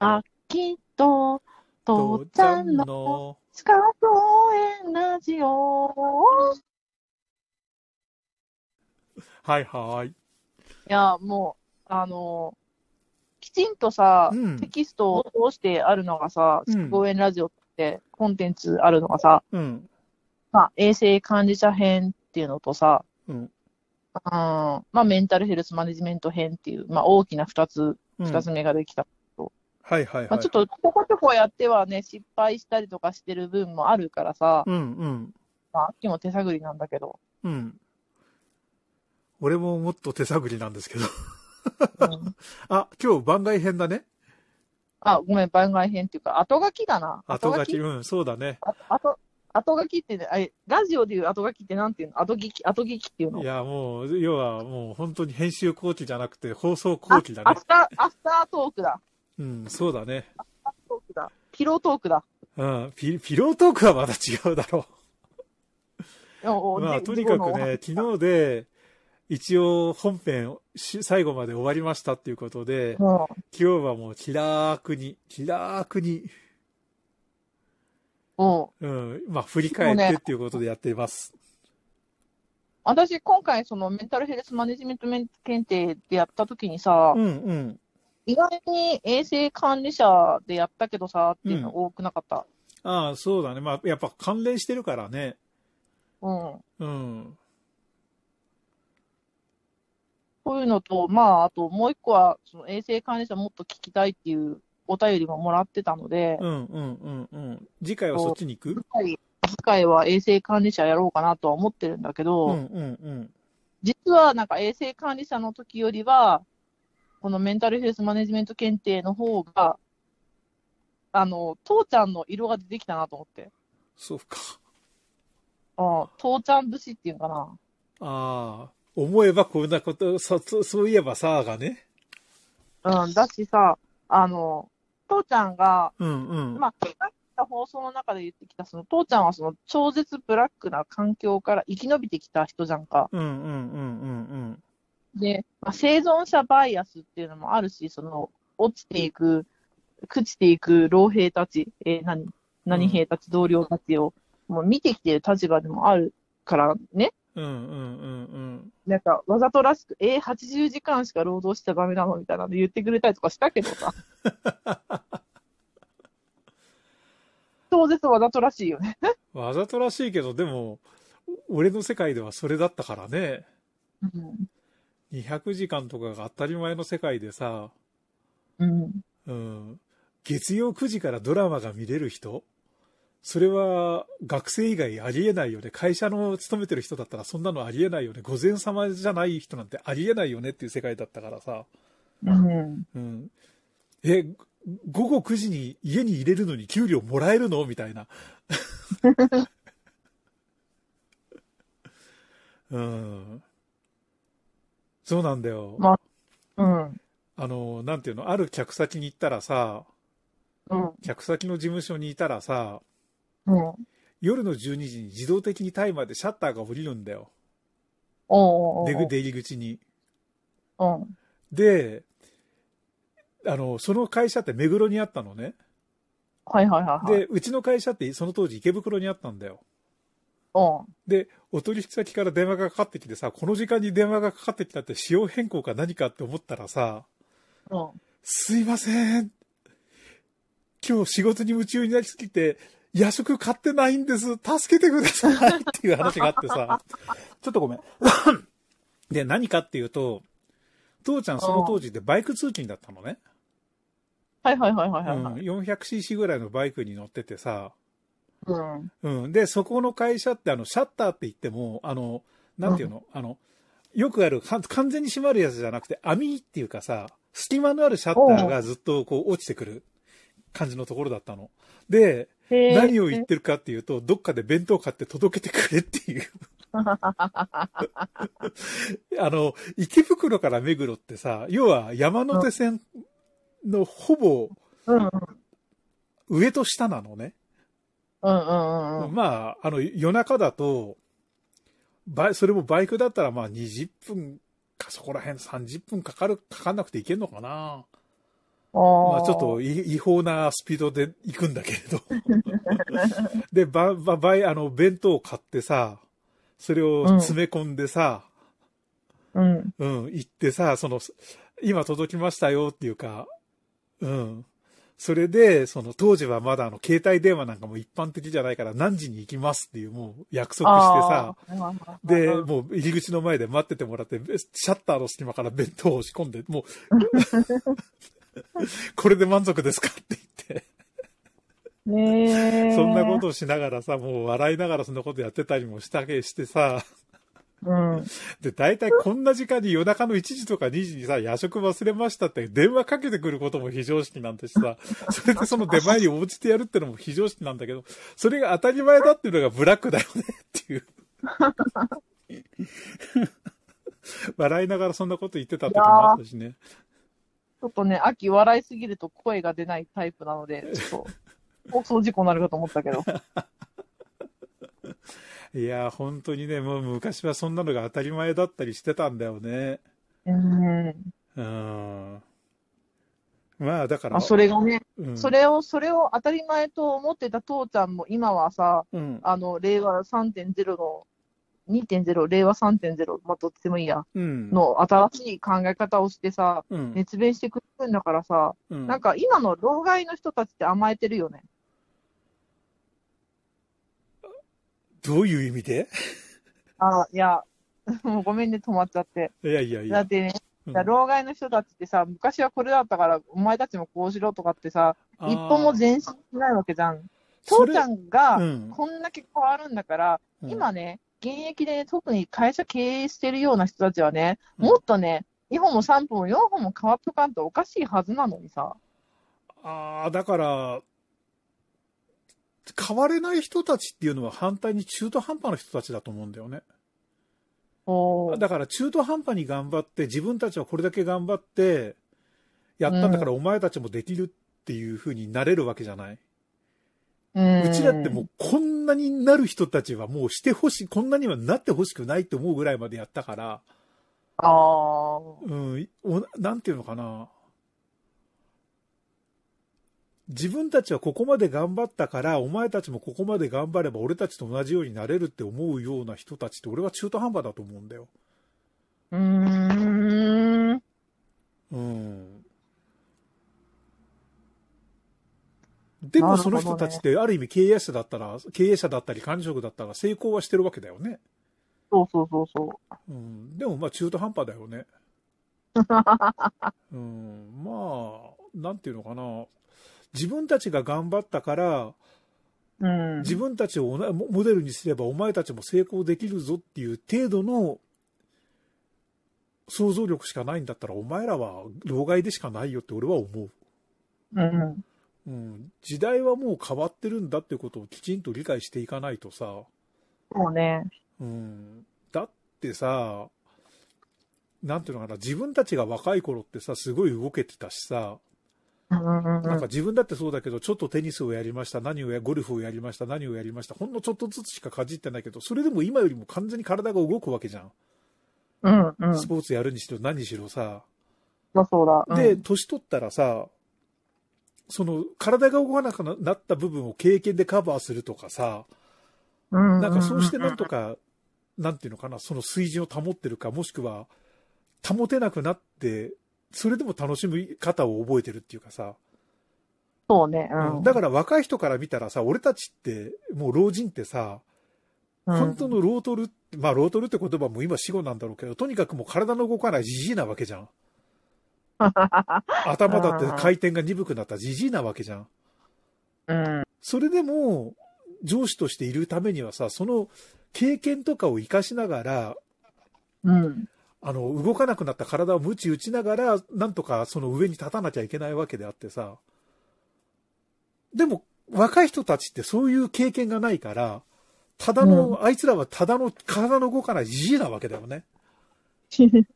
あ、きっと、父ちゃんのの、地下公園ラジオ。はいはい。いや、もう、あのきちんとさ、うんテキストを通してあるのがさ、うん地下公園ラジオってコンテンツあるのがさ、うん。まあ、衛生管理者編っていうのとさ、うん。うん、まあ、メンタルヘルスマネジメント編っていう、まあ、大きな二つ、うん二つ目ができた。はいはいはい。まあ、ちょっと、ちょこちょこやってはね、失敗したりとかしてる分もあるからさ、うんうん。まあ、秋も手探りなんだけど、うん。俺ももっと手探りなんですけど。うん、あ、今日番外編だね。あ、ごめん、番外編っていうか、後書きだな。後書き。うん、そうだね。あ後、後書きってね、あれ、ラジオでいう後書きってなんていうの？後聞き、後聞きっていうの？いや、もう、要はもう本当に編集後期じゃなくて放送後期だねアフ。ター、アフタートークだ。うん、そうだね。トークだ。ピロートークだ。うん、ピピロートークはまだ違うだろう。まあ、とにかく事ね、昨日で、一応本編し最後まで終わりましたっていうことで、故の今日はもう気楽に、気楽に、うん。うん。うん、まあ振り返ってっていうことでやっています。私、今回、そのメンタルヘルスマネジメント検定でやったときにさ、うんうん。意外に衛生管理者でやったけどさ、っていうの多くなかった？ああ、そうだね。まあ、やっぱ関連してるからね。うん。うん。そういうのと、まあ、あともう一個は、その衛生管理者もっと聞きたいっていうお便りももらってたので、うんうんうんうん。次回はそっちに行く？次回次回は衛生管理者やろうかなとは思ってるんだけど、うんうんうん。実はなんか衛生管理者の時よりは、このメンタルヘルスマネジメント検定の方が、あの、父ちゃんの色が出てきたなと思って。そうか。ああ父ちゃん節っていうのかな。ああ、思えばこんなこと、そ、そそういえばさあがね。うん、だしさ、あの、父ちゃんが、うんうん。まあ、さっきの放送の中で言ってきた、その父ちゃんはその超絶ブラックな環境から生き延びてきた人じゃんか。うんうんうんうんで、まあ、生存者バイアスっていうのもあるし、その、落ちていく、朽ちていく老兵たち、えー何、何兵たち、同僚たちを、もう見てきてる立場でもあるからね。うん。うんうんうんうん。なんか、わざとらしく、えー、80時間しか労働しちゃダメなのみたいなの言ってくれたりとかしたけどさ。超絶わざとらしいよね。わざとらしいけど、でも、俺の世界ではそれだったからね。うん。200時間とかが当たり前の世界でさ、うん。うん。月曜9時からドラマが見れる人？それは学生以外ありえないよね。会社の勤めてる人だったらそんなのありえないよね。午前様じゃない人なんてありえないよねっていう世界だったからさ。うん。うん。え、午後9時に家に入れるのに給料もらえるの？みたいな。うん。そうなんだよ。まうん。あの、なんていうの、ある客先に行ったらさ、うん。客先の事務所にいたらさ、うん。夜の12時に自動的にタイマーでシャッターが降りるんだよ。おうおうおう出出入り口に。うん。で、あの、その会社って目黒にあったのね。はいはいはいはい。で、うちの会社ってその当時池袋にあったんだよ。うん。で、お取引先から電話がかかってきてさ、この時間に電話がかかってきたって仕様変更か何かって思ったらさ、うん。すいません。今日仕事に夢中になりすぎて、夜食買ってないんです。助けてくださいっていう話があってさ、ちょっとごめん。で、何かっていうと、父ちゃんその当時でバイク通勤だったのね。はいはいはいはいうん、はいはい。400cc ぐらいのバイクに乗っててさ、うん。うん。で、そこの会社ってあの、シャッターって言っても、あの、なんていうの、あの、よくある、か完全に閉まるやつじゃなくて、網っていうかさ、隙間のあるシャッターがずっとこう落ちてくる感じのところだったの。で、何を言ってるかっていうと、どっかで弁当買って届けてくれっていう。あの、池袋から目黒ってさ、要は山手線のほぼうんうん上と下なのね。うんうんうん。まあ、あの、夜中だと、バイそれもバイクだったらまあ20分かそこら辺30分かかる、かかんなくていけんのかな。まあちょっとい違法なスピードで行くんだけれど。で、ば、ば、ばい、あの、弁当を買ってさ、それを詰め込んでさ、うん。うん、行ってさ、その、今届きましたよっていうか、うん。それで、その当時はまだあの携帯電話なんかも一般的じゃないから何時に行きますっていうもう約束してさ、で、うんもう入り口の前で待っててもらって、シャッターの隙間から弁当を押し込んで、もう、これで満足ですかって言って、ねえ。そんなことをしながらさ、もう笑いながらそんなことやってたりもしたけしてさ、うん。で、大体こんな時間に夜中の1時とか2時にさ、夜食忘れましたって電話かけてくることも非常識なんだしさ、それでその出前に応じてやるってのも非常識なんだけど、それが当たり前だっていうのがブラックだよねっていう。笑いながらそんなこと言ってた時もあったしね。ちょっとね、秋笑いすぎると声が出ないタイプなので、ちょっと、放送事故になるかと思ったけど。いや、本当にね、もう昔はそんなのが当たり前だったりしてたんだよね。うん。うん。まあ、だから。あ、それがね、うん、それを、それを当たり前と思ってた父ちゃんも今はさ、うん。あの、令和3.0の、2.0、令和3.0、まあ、どっちでもいいや、うん。の新しい考え方をしてさ、うん。熱弁してくれるんだからさ、うんなんか今の老害の人たちって甘えてるよね。どういう意味で？あ、いや、もうごめんね、止まっちゃって。いやいやいや。だってね、うん老害の人たちってさ、昔はこれだったから、お前たちもこうしろとかってさ、一歩も前進しないわけじゃん。父ちゃん、んがうんこんだけ変わるんだから、うん今ね、現役で、特に会社経営してるような人たちはね、うんもっとね、2歩も3歩も4歩も変わっとかんとおかしいはずなのにさ。ああ、だから、変われない人たちっていうのは反対に中途半端な人たちだと思うんだよね。だから中途半端に頑張って、自分たちはこれだけ頑張って、やったんだからお前たちもできるっていう風になれるわけじゃない。うんうちだってもうこんなになる人たちはもうしてほしい、こんなにはなってほしくないって思うぐらいまでやったから、あーうん、おなんていうのかな。自分たちはここまで頑張ったから、お前たちもここまで頑張れば俺たちと同じようになれるって思うような人たちって俺は中途半端だと思うんだよ。うーん。うん。でもその人たちってある意味経営者だったら、経営者だったり管理職だったら成功はしてるわけだよね。そうそうそうそうん。でもまあ中途半端だよね。うん。まあ、なんていうのかな。自分たちが頑張ったから、う。うん。自分たちをおなモデルにすればお前たちも成功できるぞっていう程度の想像力しかないんだったらお前らは老害でしかないよって俺は思う。うん。うん、時代はもう変わってるんだっていうことをきちんと理解していかないとさ、そうね。うん、だってさ、なんていうのかな、自分たちが若い頃ってさ、すごい動けてたしさ、なんか自分だってそうだけど、ちょっとテニスをやりました、何をや、ゴルフをやりました、何をやりました、ほんのちょっとずつしかかじってないけど、それでも今よりも完全に体が動くわけじゃん。うんうん。スポーツやるにしろ何にしろさ。そうそうだ。で、うん年取ったらさ、その体が動かなくなった部分を経験でカバーするとかさ、うんなんかそうしてなんとか、なんていうのかな、その水準を保ってるか、もしくは保てなくなって、それでも楽しみ方を覚えてるっていうかさ、そうね。うん。だから若い人から見たらさ、俺たちって、もう老人ってさ、うん本当のロートル、まあロートルって言葉も今死語なんだろうけど、とにかくもう体の動かないじじいなわけじゃん。頭だって回転が鈍くなったじじいなわけじゃん。うん。それでも、上司としているためにはさ、その経験とかを活かしながら、うん。あの、動かなくなった体を鞭打ちながら、なんとかその上に立たなきゃいけないわけであってさ。でも、若い人たちってそういう経験がないから、ただの、あいつらはただの体の動かないじじいなわけだよね。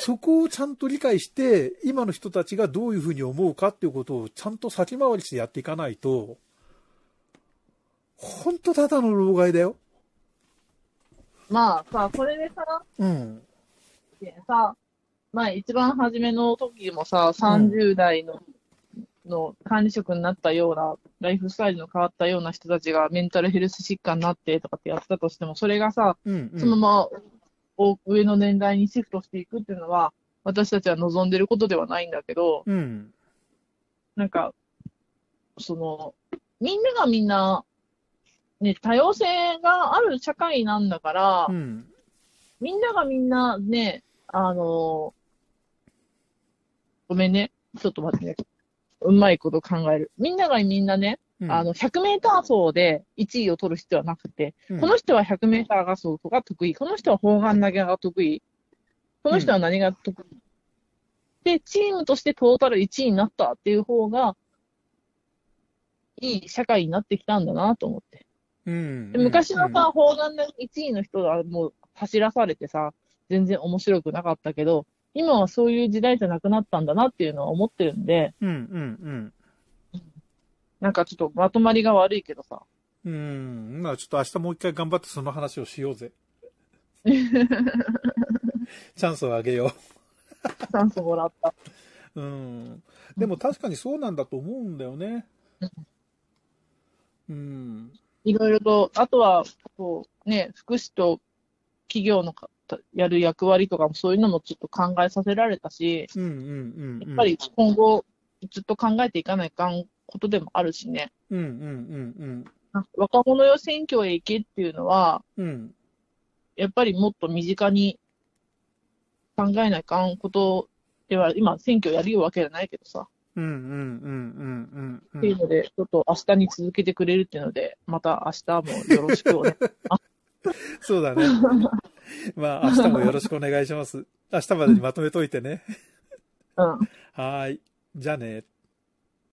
そこをちゃんと理解して、今の人たちがどういうふうに思うかっていうことをちゃんと先回りしてやっていかないと、ほんとただの老害だよ。まあさ、それでさ、うん。でさ、まあ一番初めの時もさ、30代のの管理職になったような、ライフスタイルの変わったような人たちがメンタルヘルス疾患になってとかってやってたとしても、それがさ、うん、うん。そのままお上の年代にシフトしていくっていうのは、私たちは望んでることではないんだけど、うん。なんか、その、みんながみんな、ね、多様性がある社会なんだから、うん。みんながみんなね、あの、ごめんね。ちょっと待ってね。うまいこと考える。みんながみんなね、うんあの、100メーター走で1位を取る必要はなくて、うんこの人は100メーター走が得意。この人は砲丸投げが得意。この人は何が得意。で、チームとしてトータル1位になったっていう方が、いい社会になってきたんだなと思って。うん。で昔のさ、砲丸投げ1位の人はもう走らされてさ、全然面白くなかったけど、今はそういう時代じゃなくなったんだなっていうのは思ってるんで、うん、うん、なんかちょっとまとまりが悪いけどさ。うん。うん。まあちょっと明日もう一回頑張ってその話をしようぜ。チャンスをあげよチャンスもらった。う。うん。でも確かにそうなんだと思うんだよね。うん。いろいろと、あとは、こう、ね、福祉と企業のかやる役割とかもそういうのもちょっと考えさせられたし、うん、うん、うん。やっぱり今後ずっと考えていかないかんことでもあるしね。うん、うん、うん、若者よ選挙へ行けっていうのは、うん。うん。やっぱりもっと身近に考えないかんことでは、今選挙やるわけじゃないけどさ、うん、うん、うん、うん、うん。っていうので、ちょっと明日に続けてくれるっていうので、また明日もよろしくおね。そうだね。まあ、明日もよろしくお願いします。明日までにまとめといてね。うん。はーい。じゃあね。